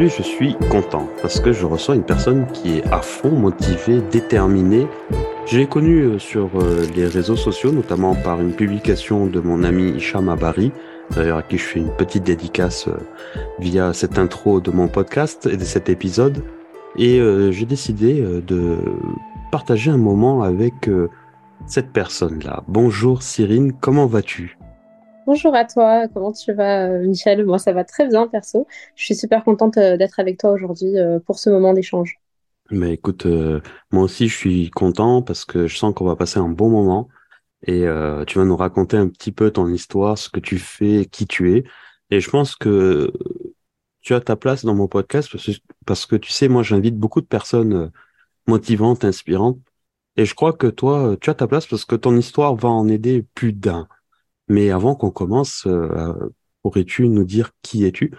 Je suis content parce que je reçois une personne qui est à fond motivée, déterminée. Je l'ai connue euh, sur euh, les réseaux sociaux, notamment par une publication de mon ami Hicham Abari, d'ailleurs à qui je fais une petite dédicace euh, via cette intro de mon podcast et de cet épisode. Et j'ai décidé de partager un moment avec cette personne-là. Bonjour Cyrine, comment vas-tu? Bonjour à toi, comment tu vas Michel? Moi ça va très bien perso. Je suis super contente d'être avec toi aujourd'hui pour ce moment d'échange. Mais écoute, moi aussi je suis content parce que je sens qu'on va passer un bon moment et tu vas nous raconter un petit peu ton histoire, ce que tu fais, qui tu es. Et je pense que tu as ta place dans mon podcast parce que, tu sais, moi, j'invite beaucoup de personnes euh, motivantes, inspirantes. Et je crois que toi, euh, tu as ta place parce que ton histoire va en aider plus d'un. Mais avant qu'on commence, euh, pourrais-tu nous dire qui es-tu?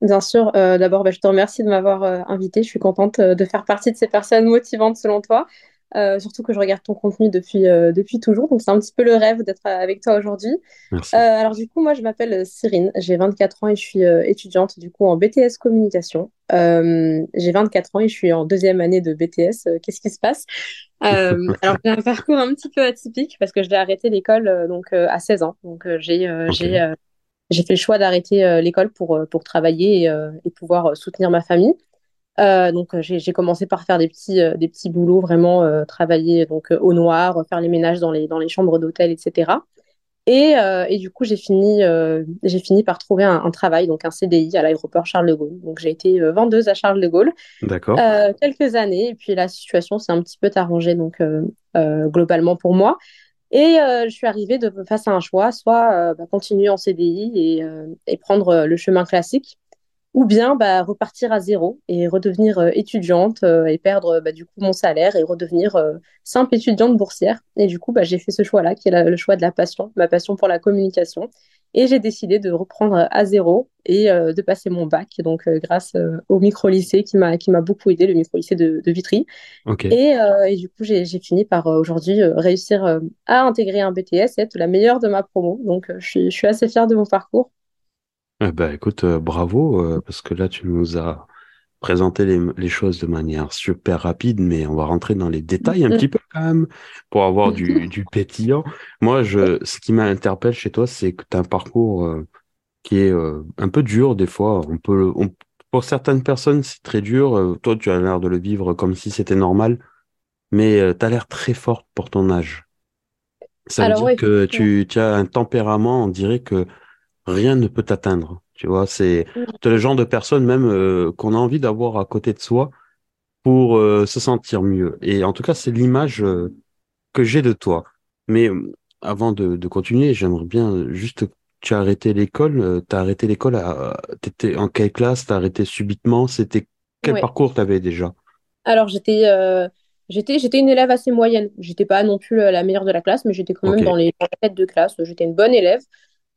Bien sûr. D'abord, bah, je te remercie de m'avoir invité. Je suis contente de faire partie de ces personnes motivantes selon toi. Euh, surtout que je regarde ton contenu depuis, euh, depuis toujours. Donc, c'est un petit peu le rêve d'être avec toi aujourd'hui. Euh, alors, du coup, moi, je m'appelle Cyrine. J'ai 24 ans et je suis étudiante, du coup, en BTS communication. j'ai 24 ans et je suis en deuxième année de BTS. Qu'est-ce qui se passe? Alors, j'ai un parcours un petit peu atypique parce que je l'ai arrêté l'école donc à 16 ans. Donc, j'ai j'ai fait le choix d'arrêter l'école pour, pour travailler et pouvoir soutenir ma famille. Euh, donc euh, j'ai commencé par faire des petits, euh, des petits boulots, vraiment travailler donc au noir, faire les ménages dans les, dans les chambres d'hôtel, etc. Et, et, du coup, j'ai fini, j'ai fini par trouver un, travail, donc un CDI à l'aéroport Charles de Gaulle. Donc j'ai été vendeuse à Charles de Gaulle D'accord. quelques années, et puis la situation s'est un petit peu arrangée donc globalement pour moi. Et je suis arrivée de, face à un choix, soit bah, continuer en CDI et, et prendre le chemin classique, ou bien bah, repartir à zéro et redevenir euh, étudiante euh, et perdre bah, du coup mon salaire et redevenir euh, simple étudiante boursière. Et du coup, bah, j'ai fait ce choix-là, qui est le choix de la passion, ma passion pour la communication. Et j'ai décidé de reprendre à zéro et de passer mon bac, donc grâce au micro-lycée qui m'a qui m'a beaucoup aidé, le micro-lycée de, de, Vitry. Et, et, du coup, j'ai fini par aujourd'hui réussir à intégrer un BTS et être la meilleure de ma promo. Donc, je suis, je suis assez fière de mon parcours. Eh ben, écoute, euh, bravo, euh, parce que là, tu nous as présenté les, les, choses de manière super rapide, mais on va rentrer dans les détails un petit peu quand même pour avoir du, du pétillant. Moi, je, ce qui m'interpelle chez toi, c'est que tu as un parcours euh, qui est un peu dur des fois. On peut, on, pour certaines personnes, c'est très dur. toi, tu as l'air de le vivre comme si c'était normal, mais tu as l'air très forte pour ton âge. Ça veut dire que tu, tu as un tempérament, on dirait que rien ne peut t'atteindre. Tu vois, c'est mm. le genre de personne même euh, qu'on a envie d'avoir à côté de soi pour euh, se sentir mieux. Et en tout cas, c'est l'image euh, que j'ai de toi. Mais avant de, de continuer, j'aimerais bien juste tu as arrêté l'école, tu as arrêté l'école, t'étais en quelle classe, tu as arrêté subitement, c'était quel parcours tu avais déjà? Alors j'étais j'étais j'étais une élève assez moyenne. J'étais pas non plus la meilleure de la classe, mais j'étais quand même dans les têtes de classe, j'étais une bonne élève.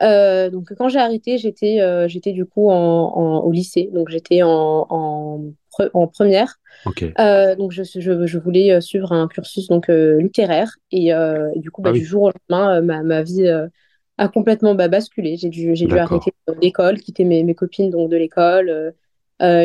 Euh, donc quand j'ai arrêté, j'étais euh, j'étais du coup en, au lycée, donc j'étais en, en, en, première. Euh, donc je, je, je, voulais suivre un cursus donc littéraire et, du coup bah, ah du jour au lendemain ma, ma vie a complètement bah, basculé. J'ai dû j'ai dû arrêter l'école, quitter mes, mes copines donc de l'école.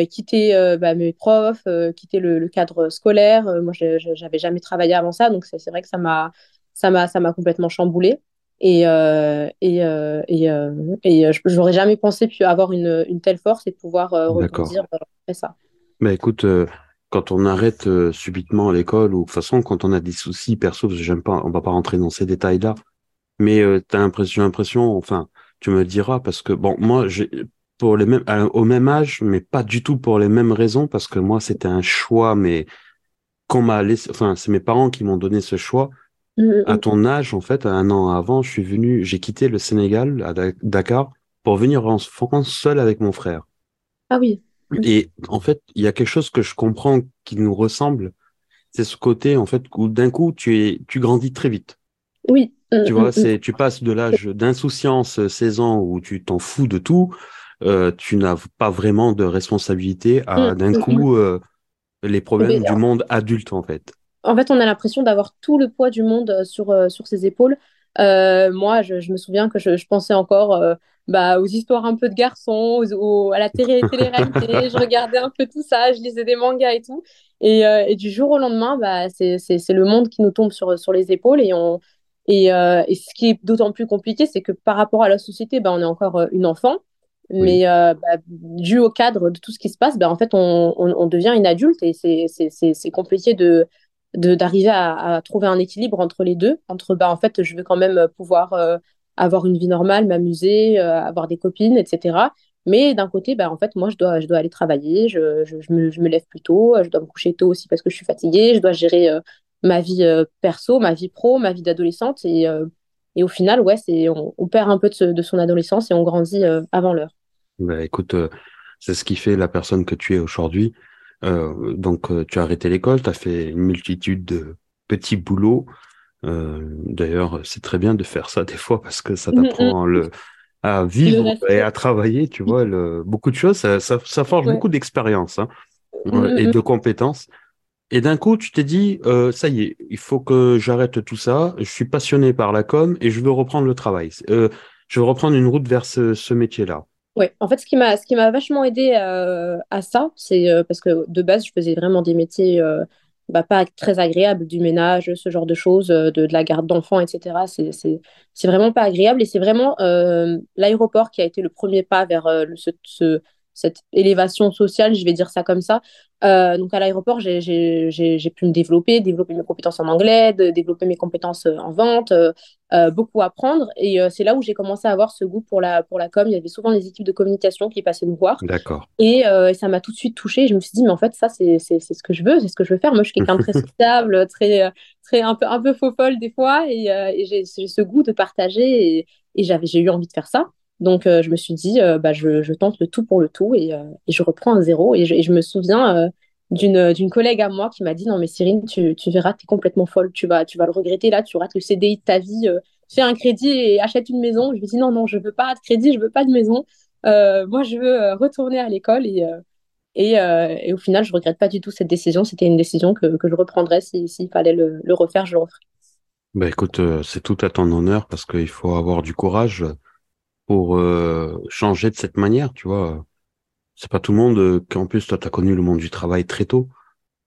quitter bah, mes profs, quitter le, le, cadre scolaire. moi, j'avais jamais travaillé avant ça, donc c'est vrai que m'a ça m'a complètement chamboulé. Et, euh, et, euh, et, euh, et j'aurais jamais pensé puis avoir une, une, telle force et pouvoir rebondir après ça. Mais écoute, quand on arrête subitement l'école ou de toute façon quand on a des soucis perso, parce que j'aime pas, on va pas rentrer dans ces détails-là, mais tu as l'impression, l'impression, enfin, tu me diras parce que bon, moi, pour les mêmes, au même âge, mais pas du tout pour les mêmes raisons parce que moi, c'était un choix, mais qu'on m'a laissé, enfin, c'est mes parents qui m'ont donné ce choix Mm, à mm. ton âge, en fait, un an avant, je suis venu, j'ai quitté le Sénégal à Dakar pour venir en France seul avec mon frère. Ah oui. Et en fait, il y a quelque chose que je comprends qui nous ressemble. C'est ce côté, en fait, où d'un coup, tu es, tu grandis très vite. Oui. Mm, tu vois, c'est, tu passes de l'âge d'insouciance, 16 ans, où tu t'en fous de tout, euh, tu n'as pas vraiment de responsabilité, à d'un coup, euh, les problèmes du monde adulte, en fait en fait, on a l'impression d'avoir tout le poids du monde euh, sur, euh, sur ses épaules. moi, je, me souviens que je, pensais encore bah, aux histoires un peu de garçons, à la télé, télé-réalité. je regardais un peu tout ça, je lisais des mangas et tout. Et, et du jour au lendemain, bah, c'est le monde qui nous tombe sur, sur les épaules et on, et, euh, et, ce qui est d'autant plus compliqué, c'est que par rapport à la société, bah, on est encore euh, une enfant. Mais euh, bah, dû au cadre de tout ce qui se passe, bah, en fait, on, on, devient une adulte et c'est compliqué de d'arriver à, trouver un équilibre entre les deux. Entre, bah, en fait, je veux quand même pouvoir avoir une vie normale, m'amuser, avoir des copines, etc. Mais d'un côté, bah, en fait, moi, je dois, je dois aller travailler, je, je, me, je, me, lève plus tôt, je dois me coucher tôt aussi parce que je suis fatiguée, je dois gérer ma vie euh, perso, ma vie pro, ma vie d'adolescente. Et, euh, et au final, ouais, c'est, on, perd un peu de, de, son adolescence et on grandit euh, avant l'heure. Bah, écoute, c'est ce qui fait la personne que tu es aujourd'hui. Donc, tu as arrêté l'école, tu as fait une multitude de petits boulots. D'ailleurs, c'est très bien de faire ça des fois parce que ça t'apprend le, à vivre et à travailler, tu vois, le, beaucoup de choses, ça, ça, ça forge beaucoup d'expérience hein, et de compétences. Et d'un coup, tu t'es dit, euh, ça y est, il faut que j'arrête tout ça. Je suis passionné par la com et je veux reprendre le travail. Euh, je veux reprendre une route vers ce, métier-là. Oui, en fait, ce qui m'a, vachement aidé euh, à ça, c'est parce que de base, je faisais vraiment des métiers bah, pas très agréables, du ménage, ce genre de choses, de, la garde d'enfants, etc. C'est, vraiment pas agréable et c'est vraiment l'aéroport qui a été le premier pas vers ce cette élévation sociale, je vais dire ça comme ça. Euh, donc à l'aéroport, j'ai pu me développer, développer mes compétences en anglais, de, développer mes compétences euh, en vente, euh, beaucoup apprendre. Et c'est là où j'ai commencé à avoir ce goût pour la, pour la com. Il y avait souvent des équipes de communication qui passaient nous voir. D'accord. Et, ça m'a tout de suite touchée. Je me suis dit, mais en fait, ça, c'est ce que je veux, c'est ce que je veux faire. Moi, je suis quelqu'un de très sociable, très, très, un, peu, un peu faux folle des fois. Et, et j'ai ce goût de partager. Et, et j'ai eu envie de faire ça. Donc, euh, je me suis dit, euh, bah, je, tente le tout pour le tout et, euh, je reprends un zéro. Et je, me souviens d'une collègue à moi qui m'a dit, non, mais Cyrine, tu, verras, tu es complètement folle, tu vas, tu vas le regretter là, tu rates le CDI de ta vie, fais un crédit et achète une maison. Je lui ai dit, non, non, je veux pas de crédit, je veux pas de maison. moi, je veux retourner à l'école et, et, au final, je regrette pas du tout cette décision. C'était une décision que, je reprendrais s'il fallait le, refaire, je le referais. Bah écoute, c'est tout à ton honneur parce qu'il faut avoir du courage pour euh, changer de cette manière, tu vois. C'est pas tout le monde euh, qu'en plus toi t'as connu le monde du travail très tôt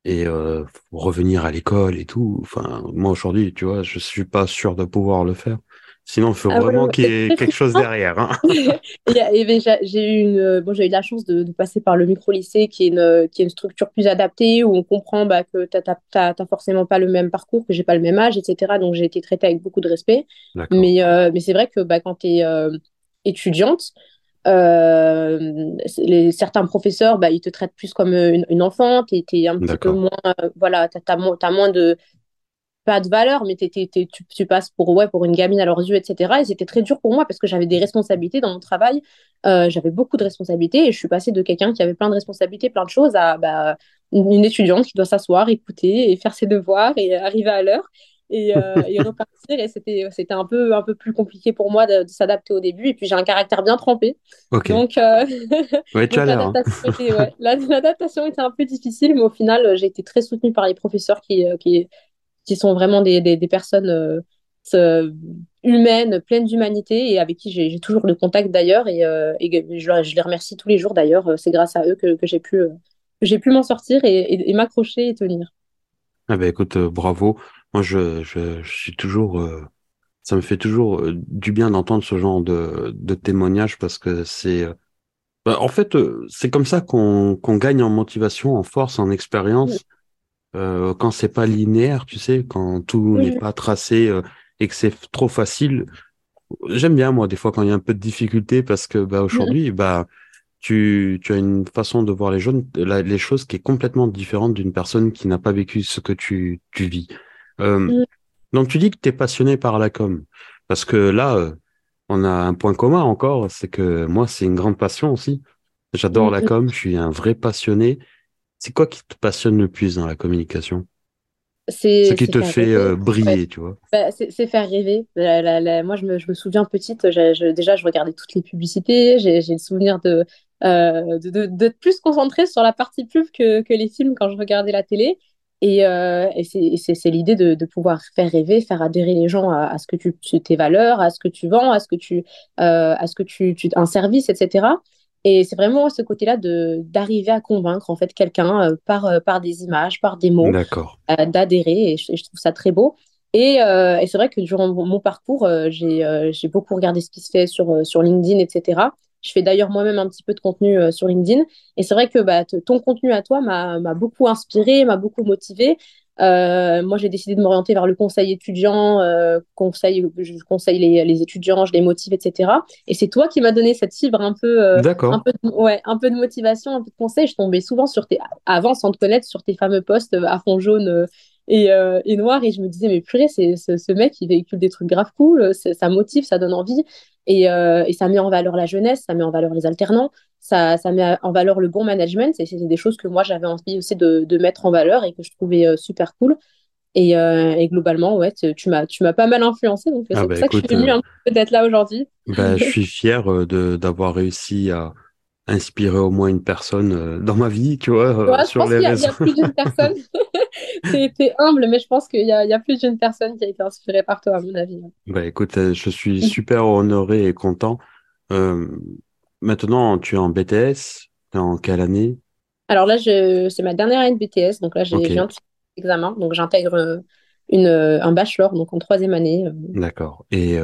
et euh, revenir à l'école et tout. Enfin, moi aujourd'hui, tu vois, je suis pas sûr de pouvoir le faire. Sinon, il faut ah vraiment qu'il y ait quelque chose derrière. Hein. j'ai eu une, bon, j'ai eu la chance de, passer par le micro-lycée, qui est une, qui est une structure plus adaptée, où on comprend bah, que tu n'as forcément pas le même parcours, que j'ai pas le même âge, etc. Donc, j'ai été traitée avec beaucoup de respect. Mais, mais c'est vrai que bah, quand tu es étudiante, euh, les, certains professeurs, bah, ils te traitent plus comme une, une enfant, tu es, un petit peu moins, euh, voilà, tu as, moins de, pas de valeur, mais tu, tu, passes pour, ouais, pour une gamine à leurs yeux, etc. Et c'était très dur pour moi parce que j'avais des responsabilités dans mon travail, euh, j'avais beaucoup de responsabilités et je suis passée de quelqu'un qui avait plein de responsabilités, plein de choses, à bah, une étudiante qui doit s'asseoir, écouter et faire ses devoirs et arriver à l'heure et, euh, et repartir. Et c'était, c'était un, peu, un peu plus compliqué pour moi de, s'adapter au début. Et puis j'ai un caractère bien trempé. Donc, euh, l'adaptation, était, l'adaptation était un peu difficile, mais au final, j'ai été très soutenue par les professeurs qui, euh, qui, qui sont vraiment des, des, des personnes humaines, pleines d'humanité et avec qui j'ai, toujours le contact d'ailleurs. Et, et je, je, les remercie tous les jours d'ailleurs. C'est grâce à eux que, que j'ai pu, que j'ai pu m'en sortir et, et, m'accrocher et tenir. Ah ben écoute, bravo. Moi, je, je, je suis toujours, euh, ça me fait toujours euh, du bien d'entendre ce genre de, de témoignage parce que c'est, euh, bah, en fait, c'est comme ça qu'on qu'on gagne en motivation, en force, en expérience. Quand c'est pas linéaire, tu sais, quand tout n'est pas tracé et que c'est trop facile. J'aime bien moi des fois quand il y a un peu de difficulté parce que bah aujourd'hui bah tu, tu as une façon de voir les, jeunes, les choses qui est complètement différente d'une personne qui n'a pas vécu ce que tu, tu vis. Euh, mm. Donc tu dis que tu es passionné par la com, parce que là, euh, on a un point commun encore, c'est que moi, c'est une grande passion aussi. J'adore la mm. com, je suis un vrai passionné. C'est quoi qui te passionne le plus dans la communication? Ce qui te fait euh, briller, tu vois. Bah, c'est faire rêver. moi, je me, je me, souviens petite, déjà, je regardais toutes les publicités. J'ai le souvenir de, euh, de, de, plus concentré sur la partie pub que, que, les films quand je regardais la télé. Et, euh, et c'est l'idée de, de, pouvoir faire rêver, faire adhérer les gens à, à ce que tu, tes valeurs, à ce que tu vends, à ce que tu, euh, à ce que tu, tu, un service, etc. Et c'est vraiment ce côté-là de d'arriver à convaincre en fait quelqu'un euh, par euh, par des images, par des mots, d'adhérer. Et, je trouve ça très beau. Et, et c'est vrai que durant mon, parcours, j'ai j'ai beaucoup regardé ce qui se fait sur sur LinkedIn, etc. Je fais d'ailleurs moi-même un petit peu de contenu sur LinkedIn. Et c'est vrai que bah, ton contenu à toi m'a beaucoup inspiré, m'a beaucoup motivé. Euh, moi, j'ai décidé de m'orienter vers le conseil étudiant, euh, conseil, je conseille les, les, étudiants, je les motive, etc. Et c'est toi qui m'as donné cette fibre un peu, euh, un peu, de, ouais, un peu de motivation, un peu de conseil. Je tombais souvent sur tes, avant sans te connaître, sur tes fameux posts à fond jaune et, et noir, et je me disais mais purée, c'est ce, mec il véhicule des trucs grave cool, ça motive, ça donne envie, et, et ça met en valeur la jeunesse, ça met en valeur les alternants ça, ça met en valeur le bon management. C'est des choses que moi, j'avais envie aussi de, de, mettre en valeur et que je trouvais euh, super cool. Et, euh, et, globalement, ouais, tu m'as, tu m'as pas mal influencé. Donc, c'est ah pour bah ça que je suis venue euh, d'être là aujourd'hui. Bah, je suis fier de, d'avoir réussi à inspirer au moins une personne dans ma vie, tu vois, ouais, sur les réseaux. Il y, a plus d'une personne. t'es, humble, mais je pense qu'il y a, y a plus d'une personne qui a été inspirée par toi, à mon avis. Bah, écoute, je suis super honoré et content. Euh, Maintenant, tu es en BTS, en quelle année? Alors là, c'est ma dernière année de BTS, donc là, j'ai okay. un examen, donc j'intègre euh, une, euh, un bachelor, donc en troisième année. Euh. D'accord. Et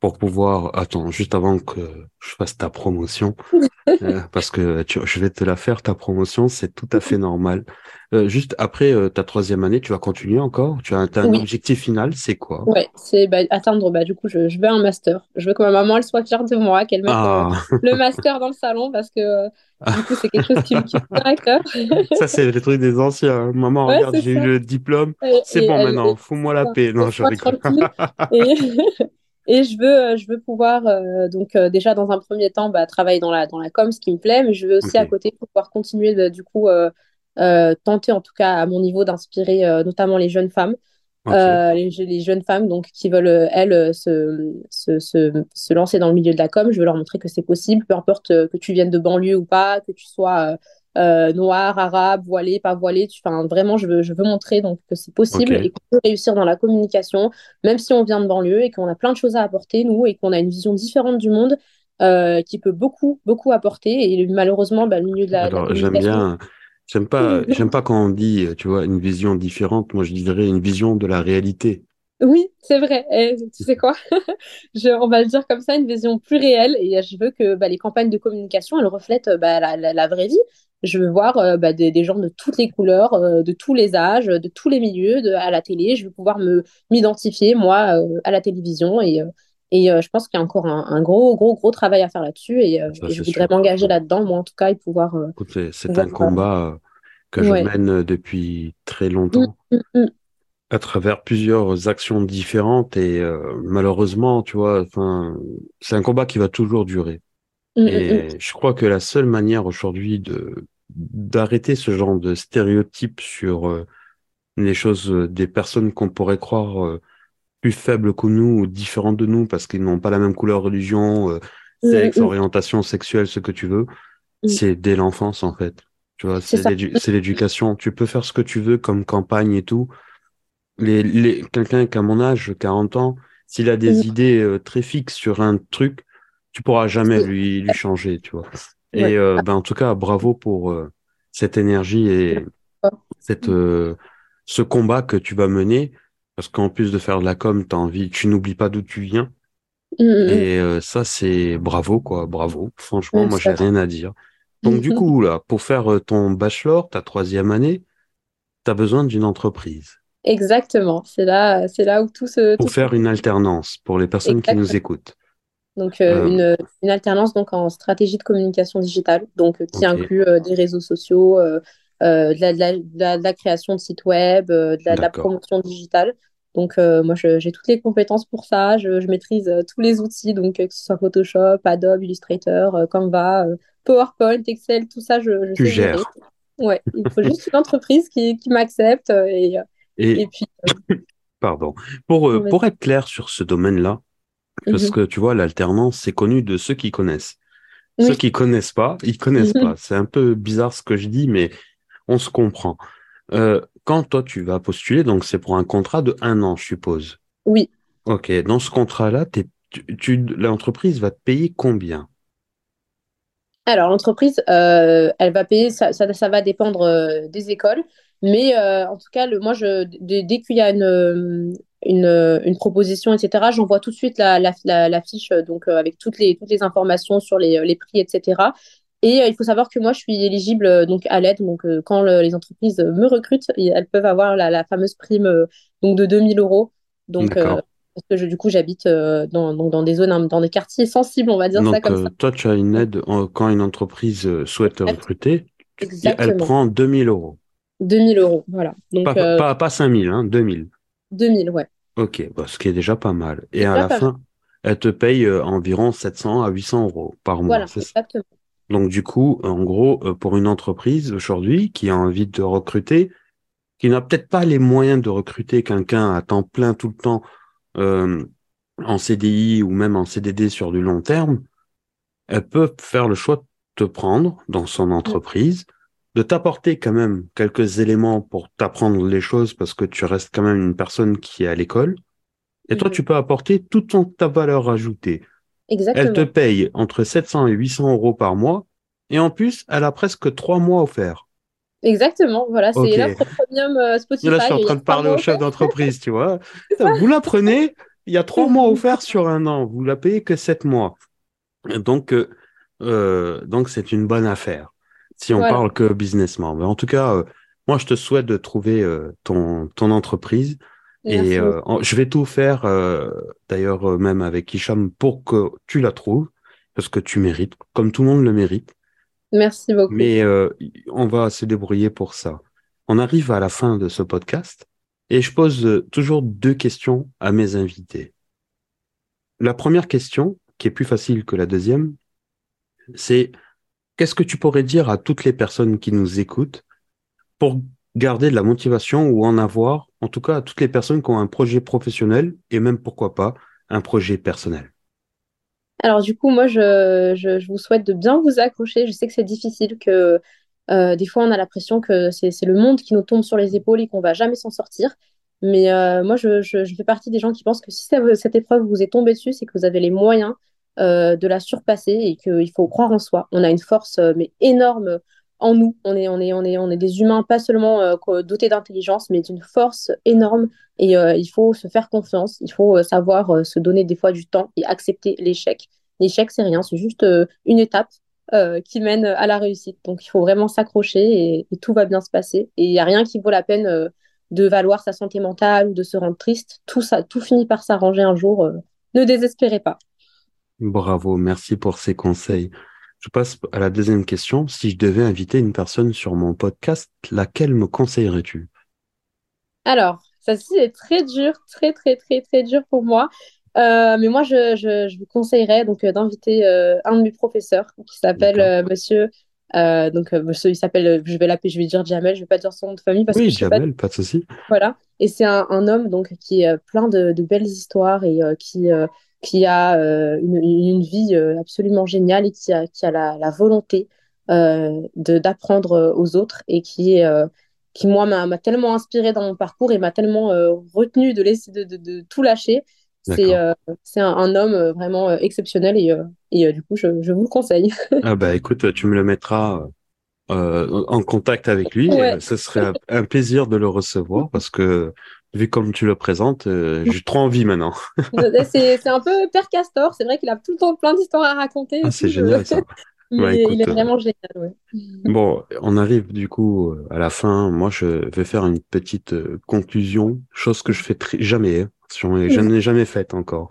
pour pouvoir, attends, juste avant que je fasse ta promotion, parce que je vais te la faire, ta promotion, c'est tout à fait normal. Euh, juste après euh, ta troisième année, tu vas continuer encore? Tu as, un objectif final, c'est quoi? Ouais, c'est bah, atteindre, bah, du coup, je, je, veux un master. Je veux que ma maman, elle soit fière de moi, qu'elle mette ah. euh, le master dans le salon parce que du coup, c'est quelque chose qui, me tient à cœur. Ça, c'est le truc des anciens. Hein. Maman, regarde, j'ai eu le diplôme. C'est bon maintenant, fous-moi la paix. Non, je rigole. et... Et je veux, je veux pouvoir, donc déjà dans un premier temps, bah, travailler dans la, dans la com, ce qui me plaît, mais je veux aussi à côté pouvoir continuer de, du coup euh, tenter en tout cas à mon niveau d'inspirer euh, notamment les jeunes femmes. Euh, les, les, jeunes femmes donc qui veulent elles se, se, se, se, lancer dans le milieu de la com je veux leur montrer que c'est possible peu importe que tu viennes de banlieue ou pas que tu sois euh, noir arabe voilé pas voilé enfin, vraiment je veux, je veux montrer donc que c'est possible et qu'on peut réussir dans la communication même si on vient de banlieue et qu'on a plein de choses à apporter nous et qu'on a une vision différente du monde euh, qui peut beaucoup beaucoup apporter et malheureusement bah, le milieu de la, Alors, j'aime bien J'aime pas, j'aime pas quand on dit, tu vois, une vision différente. Moi, je dirais une vision de la réalité. Oui, c'est vrai. Et tu sais quoi? Je, On va le dire comme ça, une vision plus réelle. Et je veux que bah, les campagnes de communication, elles reflètent bah, la, la, vraie vie. Je veux voir euh, bah, des, des, gens de toutes les couleurs, euh, de tous les âges, de tous les milieux, de, à la télé. Je veux pouvoir me m'identifier, moi, euh, à la télévision. Et, et je pense qu'il y a encore un, un, gros, gros, gros travail à faire là-dessus. Et, je voudrais m'engager là-dedans, moi, en tout cas, et pouvoir. c'est un combat que je mène depuis très longtemps. Mmh, mmh, mmh. à travers plusieurs actions différentes et malheureusement, tu vois, c'est un combat qui va toujours durer. et je crois que la seule manière aujourd'hui de d'arrêter ce genre de stéréotypes sur les choses des personnes qu'on pourrait croire plus faibles que nous ou différentes de nous parce qu'ils n'ont pas la même couleur, religion, sexe, orientation sexuelle, ce que tu veux, c'est dès l'enfance en fait. Tu vois, c'est l'éducation. Tu peux faire ce que tu veux comme campagne et tout. Les, les, Quelqu'un qui a mon âge, 40 ans, s'il a des idées euh, très fixes sur un truc, tu pourras jamais lui, lui changer, tu vois. Et euh, ben, en tout cas, bravo pour euh, cette énergie et cette, ce combat que tu vas mener. Parce qu'en plus de faire de la com, as envie, tu n'oublies pas d'où tu viens. Mmh, mmh. Et ça, c'est bravo, quoi, bravo. Franchement, moi, j'ai rien à dire. Donc, du coup, là, pour faire euh, ton bachelor, ta troisième année, tu as besoin d'une entreprise. Exactement. C'est là, c'est là où tout se. Pour faire une alternance, pour les personnes qui nous écoutent. Donc, euh, euh. Une, alternance donc, en stratégie de communication digitale, donc, qui inclut des réseaux sociaux, de la, création de sites web, de la, promotion digitale. Donc, moi, j'ai toutes les compétences pour ça. Je, je maîtrise tous les outils, donc que ce soit Photoshop, Adobe, Illustrator, Canva, PowerPoint, Excel, tout ça, je, je tu sais gères. Ouais, il faut juste une entreprise qui, qui m'accepte euh, et, euh, et, puis. Euh, Pardon. Pour, pour être clair sur ce domaine-là, parce mhm. que tu vois, l'alternance, c'est connu de ceux qui connaissent. Ceux qui connaissent pas, ils connaissent mhm. pas. C'est un peu bizarre ce que je dis, mais on se comprend. Euh, quand toi tu vas postuler, donc c'est pour un contrat de un an, je suppose. Oui. Ok, dans ce contrat-là, tu, tu, l'entreprise va te payer combien? Alors l'entreprise, euh, elle va payer, ça, ça, ça va dépendre euh, des écoles, mais en tout cas, le, moi, je, dès qu'il y a une, une, une proposition, etc., j'envoie tout de suite la, la, la, la fiche donc avec toutes les, toutes les informations sur les, les prix, etc. Et euh, il faut savoir que moi, je suis éligible euh, donc à l'aide. Donc, euh, quand les entreprises me recrutent, elles peuvent avoir la, fameuse prime donc de 2000 euros. Donc, parce que je, du coup, j'habite dans, dans des zones, dans des quartiers sensibles, on va dire ça comme ça. Toi, tu as une aide quand une entreprise souhaite te recruter. Elle prend 2000 euros. 2000 euros, voilà. Donc, pas, pas, pas 5000, hein, 2000. 2000, ouais. Ok, bah, ce qui est déjà pas mal. Et à la fin, elle te paye environ 700 à 800 euros par mois. Voilà, exactement. Donc du coup, en gros, euh, pour une entreprise aujourd'hui qui a envie de recruter, qui n'a peut-être pas les moyens de recruter quelqu'un à temps plein tout le temps euh, en CDI ou même en CDD sur du long terme, elle peut faire le choix de te prendre dans son entreprise, de t'apporter quand même quelques éléments pour t'apprendre les choses parce que tu restes quand même une personne qui est à l'école. Et toi, tu peux apporter toute ta valeur ajoutée. Elle te paye entre 700 et 800 euros par mois. Et en plus, elle a presque trois mois offerts. Exactement, voilà, c'est l'offre premium euh, Spotify. Là, je suis en train de parler au chef d'entreprise, tu vois. Vous la prenez, il y a trois mois offerts sur un an, vous la payez que sept mois. Donc, euh, euh, donc c'est une bonne affaire si on parle que businessment. Mais en tout cas, moi, je te souhaite de trouver ton, ton entreprise et euh, je vais tout faire, euh, d'ailleurs, euh, même avec Hicham, pour que tu la trouves, parce que tu mérites, comme tout le monde le mérite. Merci beaucoup. Mais on va se débrouiller pour ça. On arrive à la fin de ce podcast et je pose toujours deux questions à mes invités. La première question, qui est plus facile que la deuxième, c'est qu'est-ce que tu pourrais dire à toutes les personnes qui nous écoutent pour garder de la motivation ou en avoir, en tout cas à toutes les personnes qui ont un projet professionnel et même pourquoi pas un projet personnel? Alors du coup, moi, je, vous souhaite de bien vous accrocher. Je sais que c'est difficile, que euh, des fois on a l'impression que c'est le monde qui nous tombe sur les épaules et qu'on va jamais s'en sortir. Mais euh, moi, je, je, fais partie des gens qui pensent que si cette épreuve vous est tombée dessus, c'est que vous avez les moyens euh, de la surpasser et qu'il faut croire en soi. On a une force mais énorme en nous. On est, on est, on est, on est des humains pas seulement euh, dotés d'intelligence, mais d'une force énorme. Et euh, il faut se faire confiance. Il faut euh, savoir se donner des fois du temps et accepter l'échec. L'échec, c'est rien, c'est juste une étape qui mène à la réussite. Donc, il faut vraiment s'accrocher et, tout va bien se passer. Et il n'y a rien qui vaut la peine de valoir sa santé mentale ou de se rendre triste. Tout ça, tout finit par s'arranger un jour. ne désespérez pas. Bravo, merci pour ces conseils. Je passe à la deuxième question. Si je devais inviter une personne sur mon podcast, laquelle me conseillerais-tu? Alors, ça c'est très dur, très très très très dur pour moi. Euh, mais moi, je, je, vous conseillerais donc euh, d'inviter euh, un de mes professeurs qui s'appelle Monsieur. donc, monsieur, il s'appelle, je vais l'appeler, je vais dire Jamel, je vais pas dire son nom de famille parce oui, que Jamel, pas... pas... de souci. Voilà. Et c'est un, un, homme donc qui est plein de, de belles histoires et qui qui a euh, une, une, vie euh, absolument géniale et qui a, qui a la, la volonté euh, d'apprendre aux autres et qui, qui moi, m'a tellement inspiré dans mon parcours et m'a tellement retenu de, laisser, de, de, de tout lâcher. C'est un, un, homme vraiment exceptionnel et, et du coup, je, je, vous le conseille. ah bah écoute, tu me le mettras en contact avec lui. Ce serait un plaisir de le recevoir parce que vu comme tu le présentes, euh, j'ai trop envie maintenant. c'est un peu Père Castor, c'est vrai qu'il a tout le temps plein d'histoires à raconter. Ah, c'est génial ça. Mais il est euh, vraiment génial, ouais. Bon, on arrive du coup à la fin. Moi, je vais faire une petite euh, conclusion, chose que je fais jamais. Hein. Je n'ai jamais faite encore.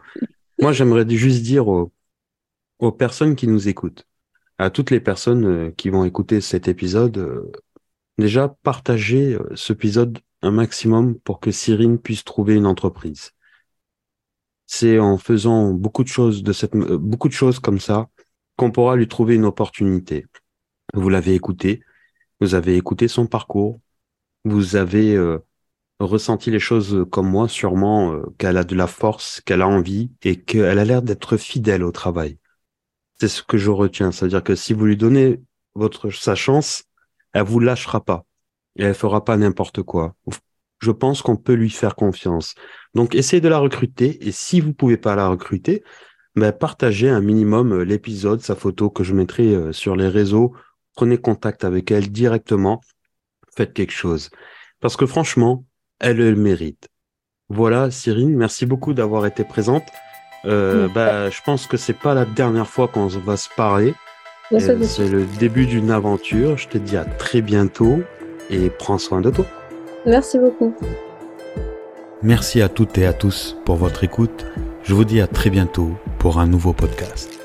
Moi, j'aimerais juste dire aux, aux, personnes qui nous écoutent, à toutes les personnes qui vont écouter cet épisode, déjà partagez cet épisode un maximum pour que Cyrine puisse trouver une entreprise. C'est en faisant beaucoup de choses de cette, euh, beaucoup de choses comme ça qu'on pourra lui trouver une opportunité. Vous l'avez écouté, vous avez écouté son parcours, vous avez euh, ressenti les choses comme moi, sûrement euh, qu'elle a de la force, qu'elle a envie et qu'elle a l'air d'être fidèle au travail. C'est ce que je retiens, c'est-à-dire que si vous lui donnez votre sa chance, elle vous lâchera pas et elle fera pas n'importe quoi. Je pense qu'on peut lui faire confiance. Donc, essayez de la recruter et si vous pouvez pas la recruter, ben, partagez un minimum euh, l'épisode, sa photo que je mettrai euh, sur les réseaux. Prenez contact avec elle directement. Faites quelque chose. Parce que franchement, elle le mérite. Voilà, Cyrine, merci beaucoup d'avoir été présente. Euh, bah, je pense que c'est pas la dernière fois qu'on va se parler. C'est le début d'une aventure. Je te dis à très bientôt et prends soin de toi. Merci beaucoup. Merci à toutes et à tous pour votre écoute. Je vous dis à très bientôt pour un nouveau podcast.